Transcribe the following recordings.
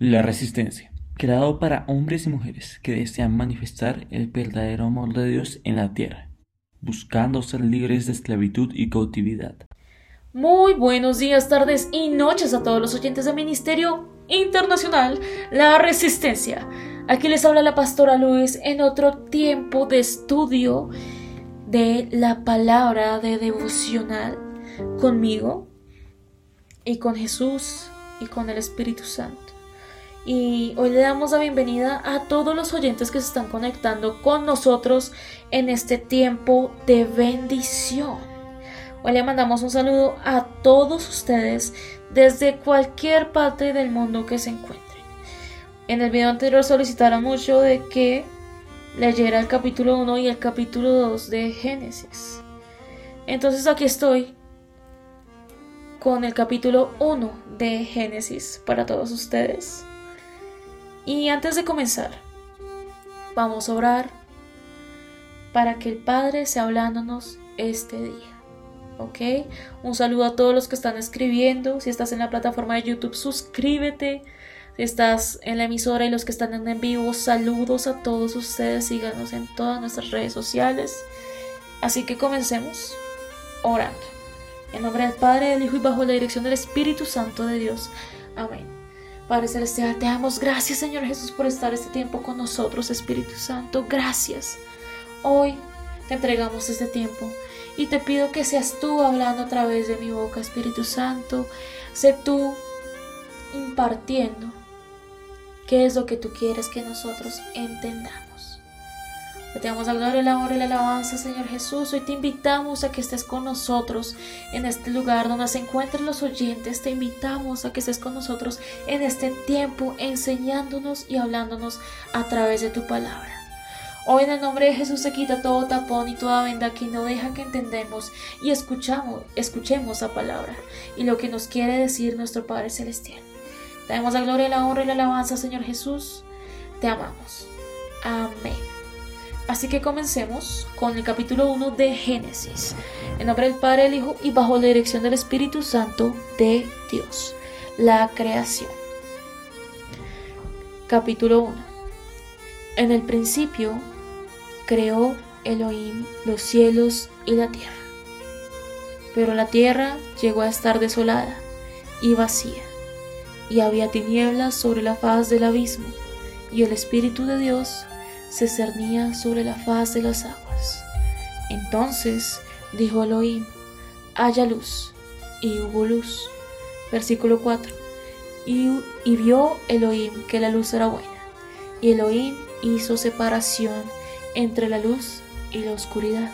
La resistencia, creado para hombres y mujeres que desean manifestar el verdadero amor de Dios en la tierra, buscando ser libres de esclavitud y cautividad. Muy buenos días, tardes y noches a todos los oyentes del Ministerio Internacional La Resistencia. Aquí les habla la pastora Luis en otro tiempo de estudio de la palabra de devocional conmigo y con Jesús y con el Espíritu Santo. Y hoy le damos la bienvenida a todos los oyentes que se están conectando con nosotros en este tiempo de bendición. Hoy le mandamos un saludo a todos ustedes desde cualquier parte del mundo que se encuentren. En el video anterior solicitaron mucho de que leyera el capítulo 1 y el capítulo 2 de Génesis. Entonces aquí estoy con el capítulo 1 de Génesis para todos ustedes. Y antes de comenzar, vamos a orar para que el Padre sea hablándonos este día. ¿Ok? Un saludo a todos los que están escribiendo. Si estás en la plataforma de YouTube, suscríbete. Si estás en la emisora y los que están en vivo, saludos a todos ustedes. Síganos en todas nuestras redes sociales. Así que comencemos orando. En nombre del Padre, del Hijo y bajo la dirección del Espíritu Santo de Dios. Amén. Padre Celestial, te damos gracias, Señor Jesús, por estar este tiempo con nosotros, Espíritu Santo. Gracias. Hoy te entregamos este tiempo y te pido que seas tú hablando a través de mi boca, Espíritu Santo. Sé tú impartiendo qué es lo que tú quieres que nosotros entendamos. Te damos la gloria, la honra y la alabanza, Señor Jesús. Hoy te invitamos a que estés con nosotros en este lugar donde se encuentren los oyentes. Te invitamos a que estés con nosotros en este tiempo enseñándonos y hablándonos a través de tu palabra. Hoy en el nombre de Jesús se quita todo tapón y toda venda que no deja que entendemos y escuchamos, escuchemos la palabra y lo que nos quiere decir nuestro Padre Celestial. Te damos la gloria, la honra y la alabanza, Señor Jesús. Te amamos. Amén. Así que comencemos con el capítulo 1 de Génesis. En nombre del Padre, del Hijo y bajo la dirección del Espíritu Santo de Dios. La creación. Capítulo 1. En el principio creó Elohim los cielos y la tierra. Pero la tierra llegó a estar desolada y vacía, y había tinieblas sobre la faz del abismo, y el Espíritu de Dios se cernía sobre la faz de las aguas. Entonces dijo Elohim, haya luz, y hubo luz. Versículo 4. Y, y vio Elohim que la luz era buena, y Elohim hizo separación entre la luz y la oscuridad.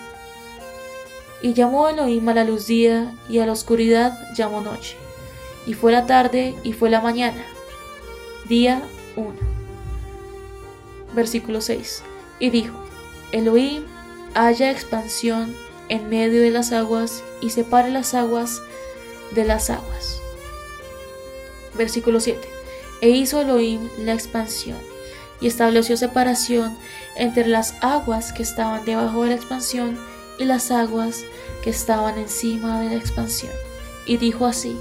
Y llamó Elohim a la luz día, y a la oscuridad llamó noche. Y fue la tarde, y fue la mañana. Día 1 versículo 6. Y dijo, Elohim, haya expansión en medio de las aguas y separe las aguas de las aguas. Versículo 7. E hizo Elohim la expansión y estableció separación entre las aguas que estaban debajo de la expansión y las aguas que estaban encima de la expansión. Y dijo así.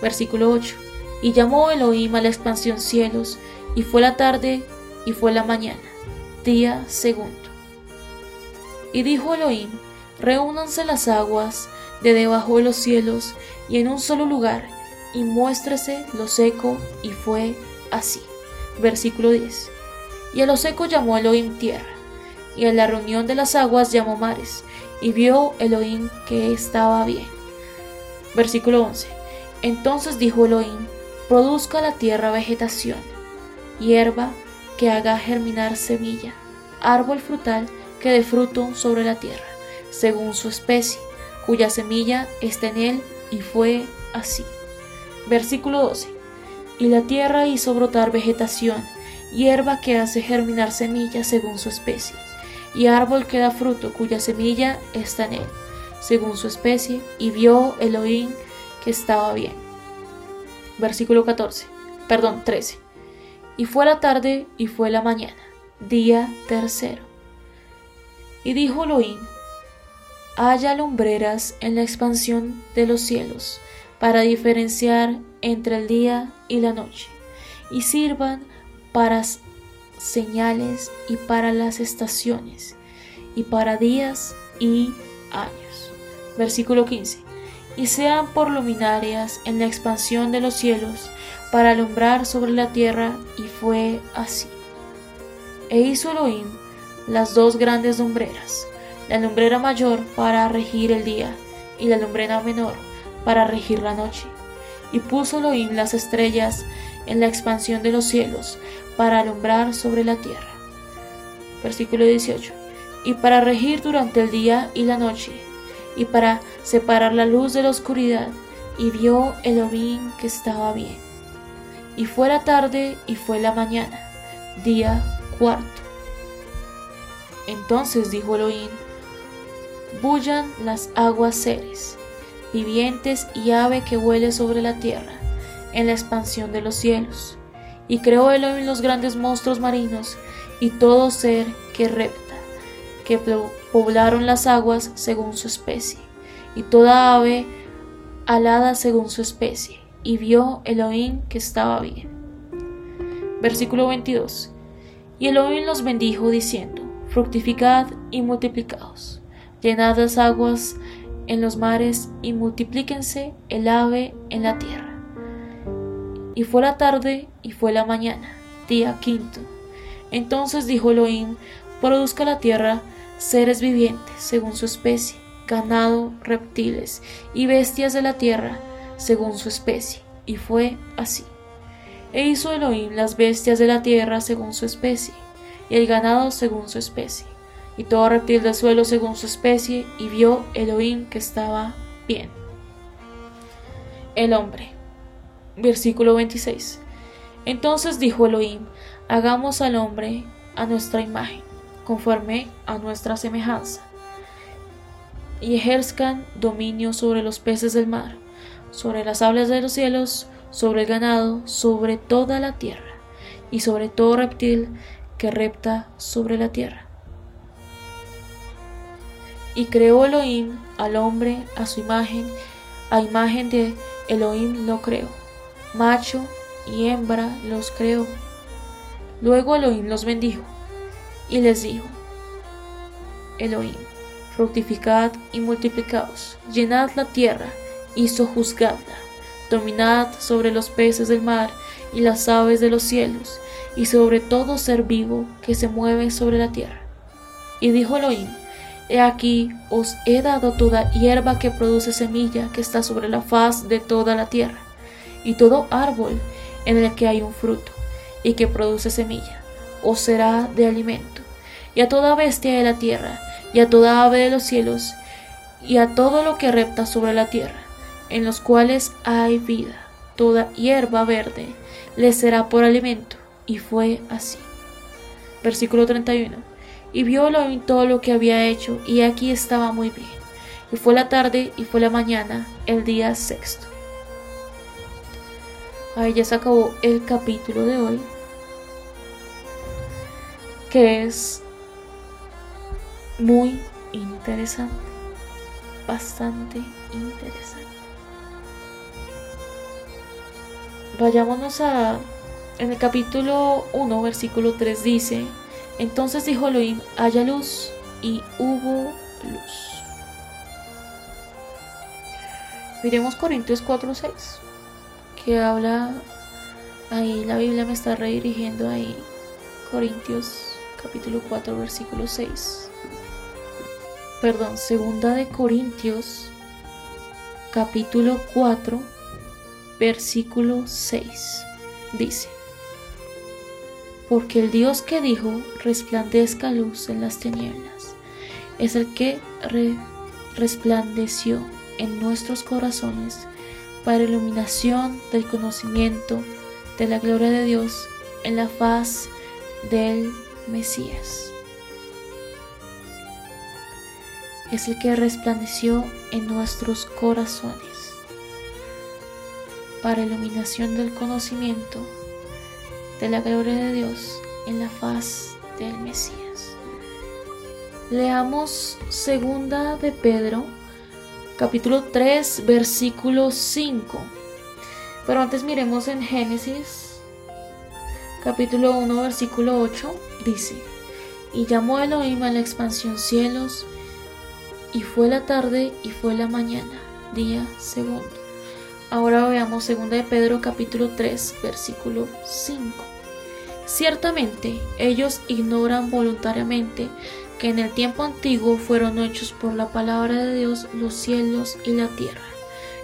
Versículo 8. Y llamó Elohim a la expansión cielos, y fue la tarde y fue la mañana, día segundo. Y dijo Elohim, reúnanse las aguas de debajo de los cielos y en un solo lugar, y muéstrese lo seco, y fue así. Versículo 10. Y a lo seco llamó Elohim tierra, y a la reunión de las aguas llamó mares, y vio Elohim que estaba bien. Versículo 11. Entonces dijo Elohim, produzca la tierra vegetación, hierba, que haga germinar semilla, árbol frutal que dé fruto sobre la tierra, según su especie, cuya semilla está en él, y fue así. Versículo 12. Y la tierra hizo brotar vegetación, hierba que hace germinar semilla según su especie, y árbol que da fruto cuya semilla está en él, según su especie, y vio Elohim que estaba bien. Versículo 14, perdón, 13. Y fue la tarde y fue la mañana, día tercero. Y dijo Elohim, haya lumbreras en la expansión de los cielos, para diferenciar entre el día y la noche, y sirvan para señales y para las estaciones y para días y años. Versículo 15. Y sean por luminarias en la expansión de los cielos para alumbrar sobre la tierra y fue así. E hizo Elohim las dos grandes lumbreras, la lumbrera mayor para regir el día y la lumbrera menor para regir la noche. Y puso Elohim las estrellas en la expansión de los cielos para alumbrar sobre la tierra. Versículo 18. Y para regir durante el día y la noche, y para separar la luz de la oscuridad, y vio Elohim que estaba bien. Y fue la tarde y fue la mañana, día cuarto. Entonces dijo Elohim, bullan las aguas seres, vivientes y ave que huele sobre la tierra, en la expansión de los cielos. Y creó Elohim los grandes monstruos marinos y todo ser que repta, que poblaron las aguas según su especie, y toda ave alada según su especie. Y vio Elohim que estaba bien. Versículo 22. Y Elohim los bendijo diciendo, fructificad y multiplicaos, llenad las aguas en los mares y multiplíquense el ave en la tierra. Y fue la tarde y fue la mañana, día quinto. Entonces dijo Elohim, produzca la tierra seres vivientes según su especie, ganado, reptiles y bestias de la tierra según su especie. Y fue así. E hizo Elohim las bestias de la tierra según su especie, y el ganado según su especie y todo reptil del suelo según su especie, y vio Elohim que estaba bien. El hombre. Versículo 26. Entonces dijo Elohim, hagamos al hombre a nuestra imagen, conforme a nuestra semejanza, y ejerzcan dominio sobre los peces del mar, sobre las aves de los cielos, sobre el ganado, sobre toda la tierra, y sobre todo reptil que repta sobre la tierra. Y creó Elohim al hombre a su imagen, a imagen de Elohim lo creó. Macho y hembra los creó. Luego Elohim los bendijo y les dijo, Elohim, fructificad y multiplicaos, llenad la tierra y sojuzgadla, dominad sobre los peces del mar y las aves de los cielos, y sobre todo ser vivo que se mueve sobre la tierra. Y dijo Elohim, He aquí os he dado toda hierba que produce semilla que está sobre la faz de toda la tierra, y todo árbol en el que hay un fruto y que produce semilla, os será de alimento, y a toda bestia de la tierra, y a toda ave de los cielos, y a todo lo que repta sobre la tierra, en los cuales hay vida, toda hierba verde, les será por alimento. Y fue así. Versículo 31 y vio Elohim todo lo que había hecho, y aquí estaba muy bien. Y fue la tarde y fue la mañana, el día sexto. Ahí ya se acabó el capítulo de hoy, que es muy interesante, bastante interesante. Vayámonos a... En el capítulo 1, versículo 3 dice, entonces dijo Elohim, haya luz, y hubo luz. Miremos Corintios 4:6, que habla, ahí la Biblia me está redirigiendo ahí, Corintios capítulo 4, versículo 6. Perdón, segunda de Corintios capítulo 4, versículo 6. Dice, porque el Dios que dijo resplandezca luz en las tinieblas es el que resplandeció en nuestros corazones para iluminación del conocimiento de la gloria de Dios en la faz del Mesías. Es el que resplandeció en nuestros corazones para iluminación del conocimiento de la gloria de Dios en la faz del Mesías. Leamos segunda de Pedro, capítulo 3, versículo 5. Pero antes miremos en Génesis, capítulo 1, versículo 8, dice, y llamó Elohim a la expansión cielos, y fue la tarde y fue la mañana, día segundo. Ahora veamos 2 de Pedro capítulo 3, versículo 5. Ciertamente ellos ignoran voluntariamente que en el tiempo antiguo fueron hechos por la palabra de Dios los cielos y la tierra,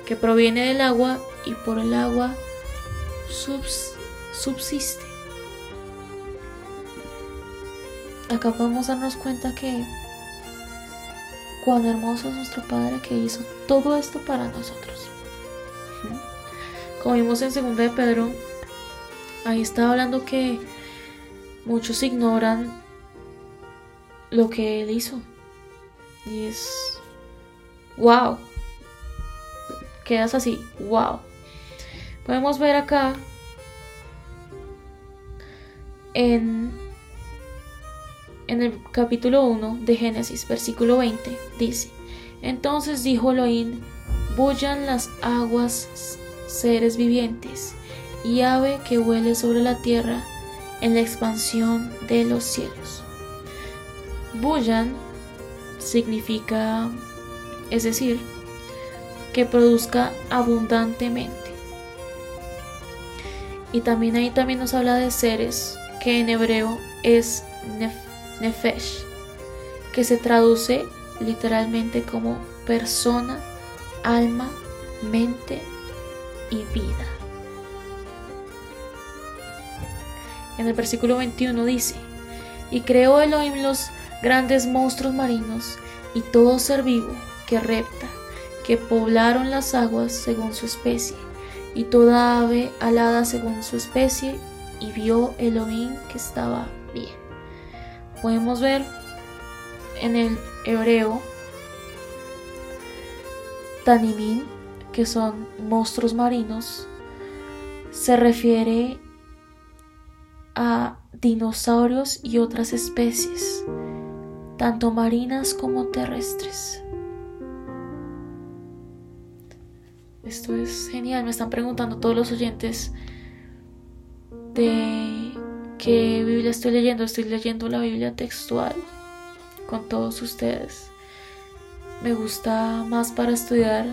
que proviene del agua y por el agua subsiste. Acá podemos darnos cuenta que cuán hermoso es nuestro Padre que hizo todo esto para nosotros. Como vimos en 2 de Pedro, ahí está hablando que muchos ignoran lo que él hizo. Y es. ¡Wow! Quedas así, ¡wow! Podemos ver acá en, en el capítulo 1 de Génesis, versículo 20, dice: Entonces dijo Elohim: Bullan las aguas seres vivientes y ave que huele sobre la tierra en la expansión de los cielos. Bullan significa, es decir, que produzca abundantemente. Y también ahí también nos habla de seres, que en hebreo es nefesh, que se traduce literalmente como persona, alma, mente y vida. En el versículo 21 dice, y creó Elohim los grandes monstruos marinos y todo ser vivo que repta, que poblaron las aguas según su especie, y toda ave alada según su especie, y vio Elohim que estaba bien. Podemos ver en el hebreo Tanimín que son monstruos marinos, se refiere a dinosaurios y otras especies, tanto marinas como terrestres. Esto es genial, me están preguntando todos los oyentes de qué Biblia estoy leyendo. Estoy leyendo la Biblia textual con todos ustedes. Me gusta más para estudiar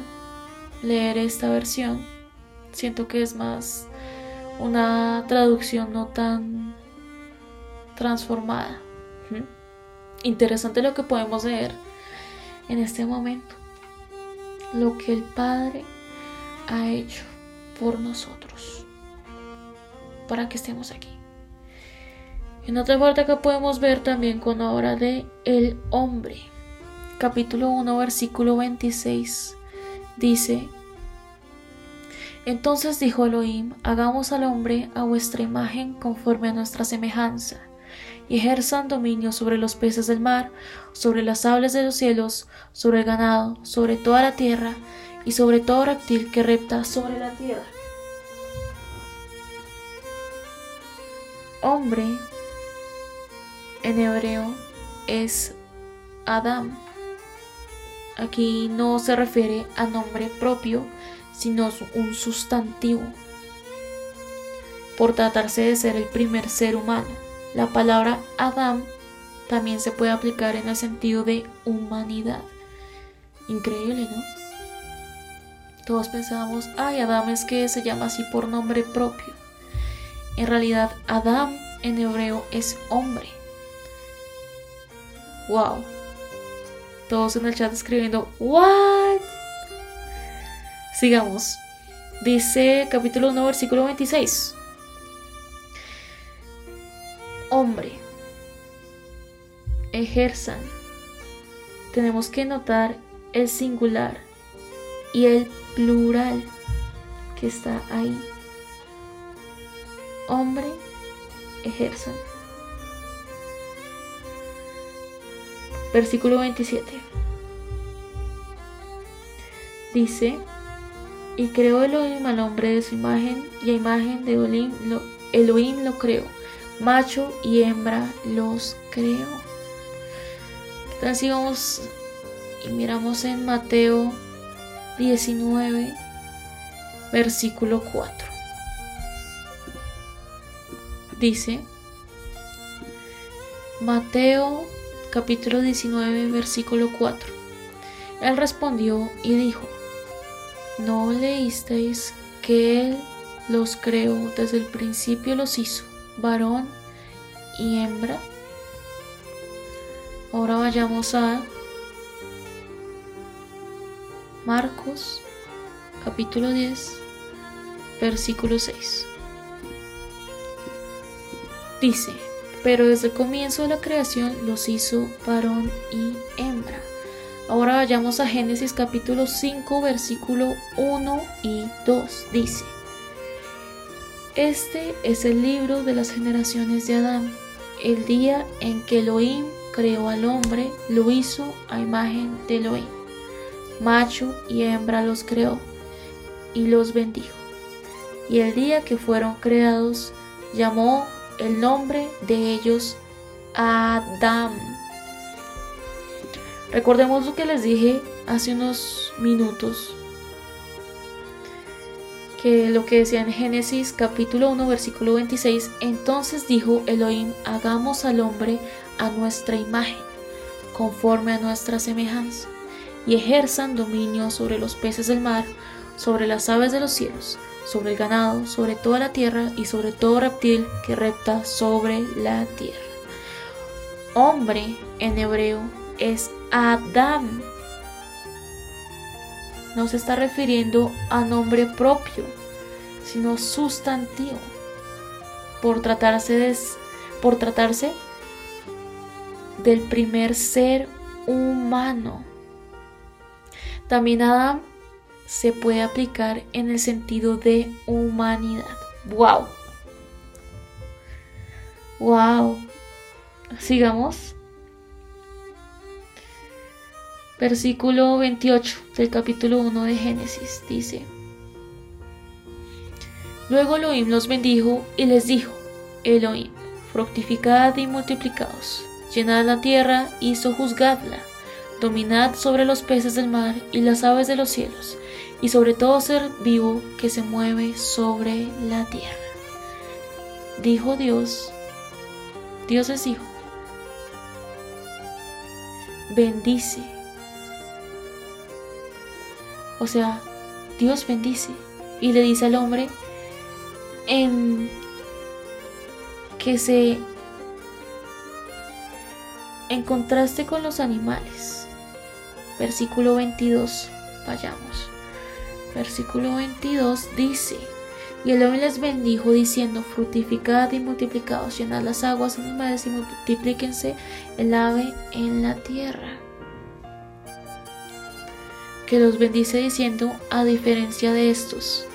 leer esta versión. Siento que es más una traducción no tan transformada. Interesante lo que podemos leer en este momento. Lo que el Padre ha hecho por nosotros. Para que estemos aquí. En otra parte que podemos ver también con obra de El hombre. Capítulo 1, versículo 26 dice, entonces dijo Elohim, hagamos al hombre a vuestra imagen conforme a nuestra semejanza, y ejerzan dominio sobre los peces del mar, sobre las aves de los cielos, sobre el ganado, sobre toda la tierra, y sobre todo reptil que repta sobre la tierra. Hombre en hebreo es Adam Aquí no se refiere a nombre propio, sino un sustantivo. Por tratarse de ser el primer ser humano, la palabra Adam también se puede aplicar en el sentido de humanidad. Increíble, ¿no? Todos pensábamos, ay, Adam es que se llama así por nombre propio. En realidad, Adam en hebreo es hombre. ¡Wow! Todos en el chat escribiendo, ¿what? Sigamos. Dice capítulo 1, versículo 26. Hombre, ejerzan. Tenemos que notar el singular y el plural que está ahí. Hombre, ejerzan. Versículo 27. Dice, y creó Elohim al hombre de su imagen, y a imagen de Elohim lo, Elohim lo creó, macho y hembra los creó. Entonces vamos y miramos en Mateo 19, versículo 4. dice Mateo capítulo 19 versículo 4. Él respondió y dijo, ¿no leísteis que Él los creó desde el principio los hizo, varón y hembra? Ahora vayamos a Marcos capítulo 10 versículo 6. Dice, pero desde el comienzo de la creación los hizo varón y hembra. Ahora vayamos a Génesis capítulo 5 versículo 1 y 2. Dice, Este es el libro de las generaciones de Adán. El día en que Elohim creó al hombre, lo hizo a imagen de Elohim. Macho y hembra los creó y los bendijo. Y el día que fueron creados, llamó el nombre de ellos Adam. Recordemos lo que les dije hace unos minutos, que lo que decía en Génesis capítulo 1 versículo 26, entonces dijo Elohim, hagamos al hombre a nuestra imagen, conforme a nuestra semejanza, y ejerzan dominio sobre los peces del mar, sobre las aves de los cielos, sobre el ganado, sobre toda la tierra y sobre todo reptil que repta sobre la tierra. Hombre en hebreo es Adam. No se está refiriendo a nombre propio, sino sustantivo. Por tratarse, de, por tratarse del primer ser humano. También Adam se puede aplicar en el sentido de humanidad. ¡Wow! ¡Wow! Sigamos. Versículo 28 del capítulo 1 de Génesis dice, Luego Elohim los bendijo y les dijo, Elohim, fructificad y multiplicaos, llenad la tierra y sojuzgadla, dominad sobre los peces del mar y las aves de los cielos, y sobre todo ser vivo que se mueve sobre la tierra. Dijo Dios, Dios les dijo, bendice. O sea, Dios bendice y le dice al hombre en que se en contraste con los animales. Versículo 22, vayamos versículo 22 dice, y el hombre les bendijo diciendo, frutificad y multiplicados, llenad las aguas en los mares y multiplíquense el ave en la tierra. Que los bendice diciendo, a diferencia de estos,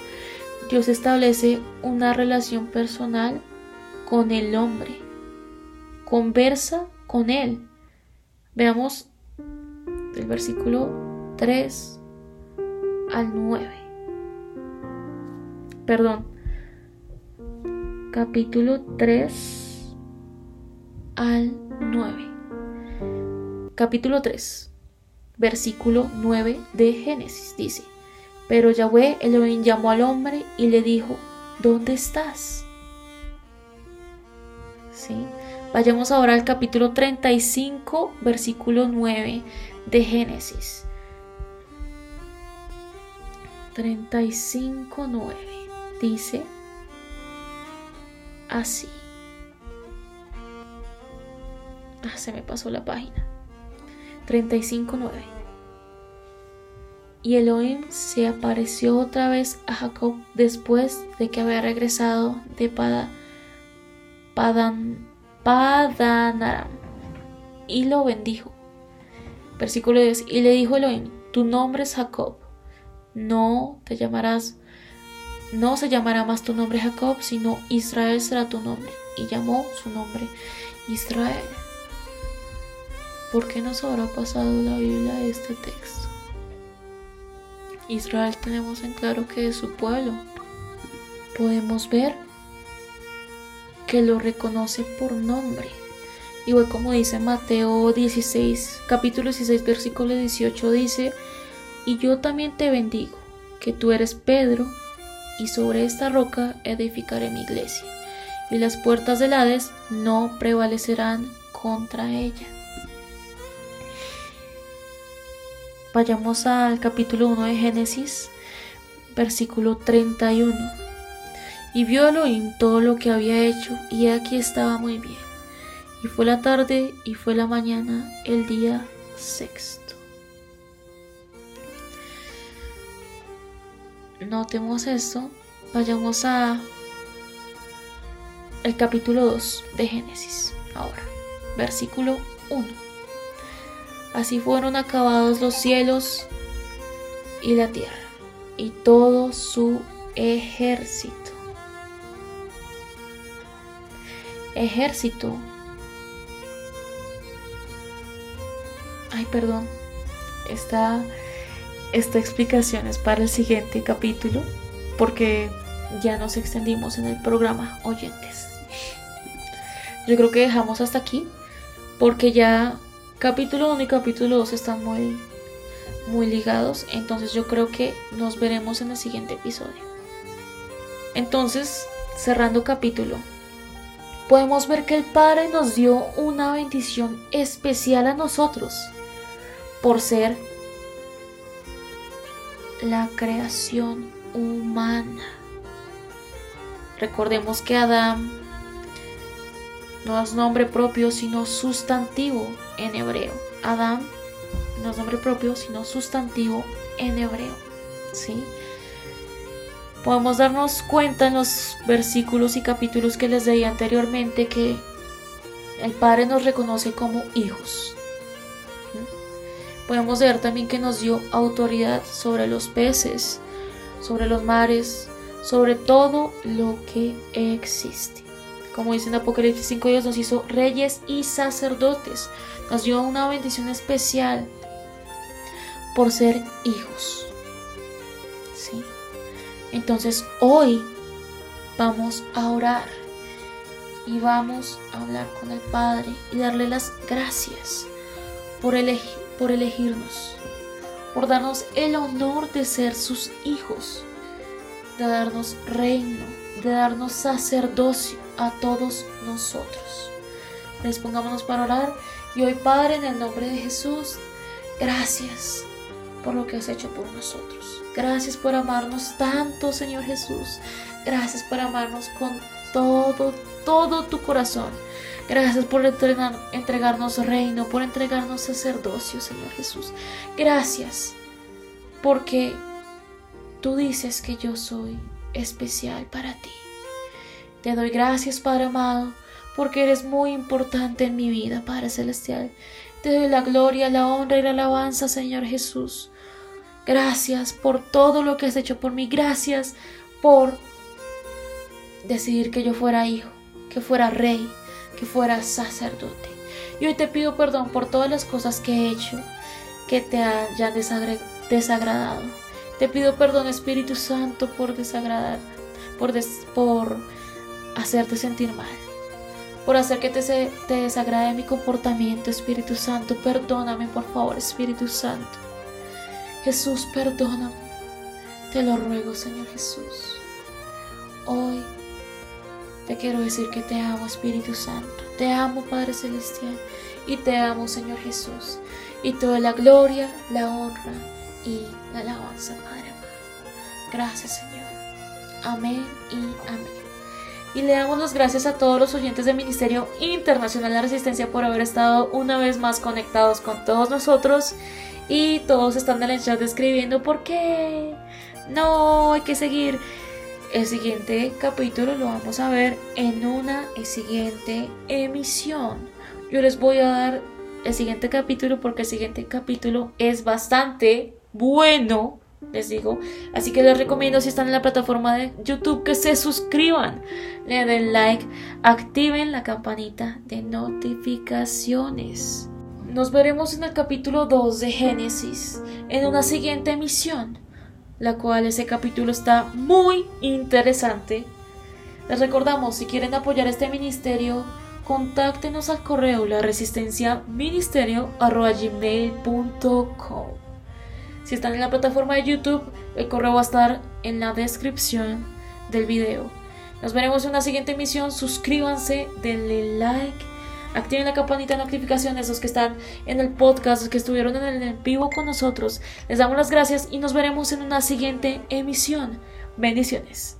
Dios establece una relación personal con el hombre, conversa con él. Veamos el versículo 3 al 9. Perdón. Capítulo 3 al 9. Capítulo 3. Versículo 9 de Génesis dice, Pero Yahweh Elohim llamó al hombre y le dijo, ¿dónde estás? ¿Sí? Vayamos ahora al capítulo 35, versículo 9 de Génesis. 35.9 dice así. Ah, se me pasó la página. 35.9 Y Elohim se apareció otra vez a Jacob después de que había regresado de Padan, Padan, y lo bendijo. Versículo 10. Y le dijo Elohim, tu nombre es Jacob no te llamarás, no se llamará más tu nombre Jacob, sino Israel será tu nombre. Y llamó su nombre Israel. ¿Por qué nos habrá pasado la Biblia este texto? Israel tenemos en claro que es su pueblo. Podemos ver que lo reconoce por nombre. Igual como dice Mateo 16, capítulo 16, versículo 18, dice, y yo también te bendigo, que tú eres Pedro, y sobre esta roca edificaré mi iglesia, y las puertas del Hades no prevalecerán contra ella. Vayamos al capítulo 1 de Génesis, versículo 31. Y vio Elohim todo lo que había hecho, y aquí estaba muy bien. Y fue la tarde y fue la mañana, el día sexto. Notemos esto. Vayamos a el capítulo 2 de Génesis. Ahora, versículo 1. Así fueron acabados los cielos y la tierra y todo su ejército. Ejército. Ay, perdón. Esta, esta explicación es para el siguiente capítulo porque ya nos extendimos en el programa oyentes. Yo creo que dejamos hasta aquí porque ya capítulo 1 y capítulo 2 están muy muy ligados, entonces yo creo que nos veremos en el siguiente episodio. Entonces, cerrando capítulo, podemos ver que el Padre nos dio una bendición especial a nosotros por ser la creación humana. Recordemos que Adán no es nombre propio, sino sustantivo en hebreo. Adán no es nombre propio, sino sustantivo en hebreo. ¿Sí? Podemos darnos cuenta en los versículos y capítulos que les leí anteriormente que el Padre nos reconoce como hijos. Podemos ver también que nos dio autoridad sobre los peces, sobre los mares, sobre todo lo que existe. Como dice en Apocalipsis 5, Dios nos hizo reyes y sacerdotes. Nos dio una bendición especial por ser hijos. Entonces hoy vamos a orar y vamos a hablar con el Padre y darle las gracias por, por elegirnos, por darnos el honor de ser sus hijos, de darnos reino, de darnos sacerdocio a todos nosotros. Dispongámonos para orar y hoy Padre, en el nombre de Jesús, gracias por lo que has hecho por nosotros. Gracias por amarnos tanto, Señor Jesús. Gracias por amarnos con todo, todo tu corazón. Gracias por entregarnos reino, por entregarnos sacerdocio, Señor Jesús. Gracias porque tú dices que yo soy especial para ti. Te doy gracias, Padre amado, porque eres muy importante en mi vida, Padre Celestial. Te doy la gloria, la honra y la alabanza, Señor Jesús. Gracias por todo lo que has hecho por mí. Gracias por decidir que yo fuera hijo, que fuera rey, que fuera sacerdote. Y hoy te pido perdón por todas las cosas que he hecho que te hayan desagradado. Te pido perdón, Espíritu Santo, por desagradar, por, por hacerte sentir mal, por hacer que te, te desagrade mi comportamiento, Espíritu Santo. Perdóname, por favor, Espíritu Santo. Jesús, perdóname. Te lo ruego, Señor Jesús. Hoy te quiero decir que te amo, Espíritu Santo. Te amo, Padre Celestial. Y te amo, Señor Jesús. Y toda la gloria, la honra y la alabanza, Padre amado. Gracias, Señor. Amén y amén. Y le damos las gracias a todos los oyentes del Ministerio Internacional de Resistencia por haber estado una vez más conectados con todos nosotros. Y todos están en el chat escribiendo por qué. No, hay que seguir. El siguiente capítulo lo vamos a ver en una siguiente emisión. Yo les voy a dar el siguiente capítulo porque el siguiente capítulo es bastante bueno, les digo. Así que les recomiendo si están en la plataforma de YouTube que se suscriban, le den like, activen la campanita de notificaciones. Nos veremos en el capítulo 2 de Génesis en una siguiente emisión la cual ese capítulo está muy interesante. Les recordamos, si quieren apoyar este ministerio, contáctenos al correo la Si están en la plataforma de YouTube, el correo va a estar en la descripción del video. Nos veremos en una siguiente emisión. Suscríbanse, denle like, activen la campanita de notificaciones, los que están en el podcast, los que estuvieron en el vivo con nosotros. Les damos las gracias y nos veremos en una siguiente emisión. Bendiciones.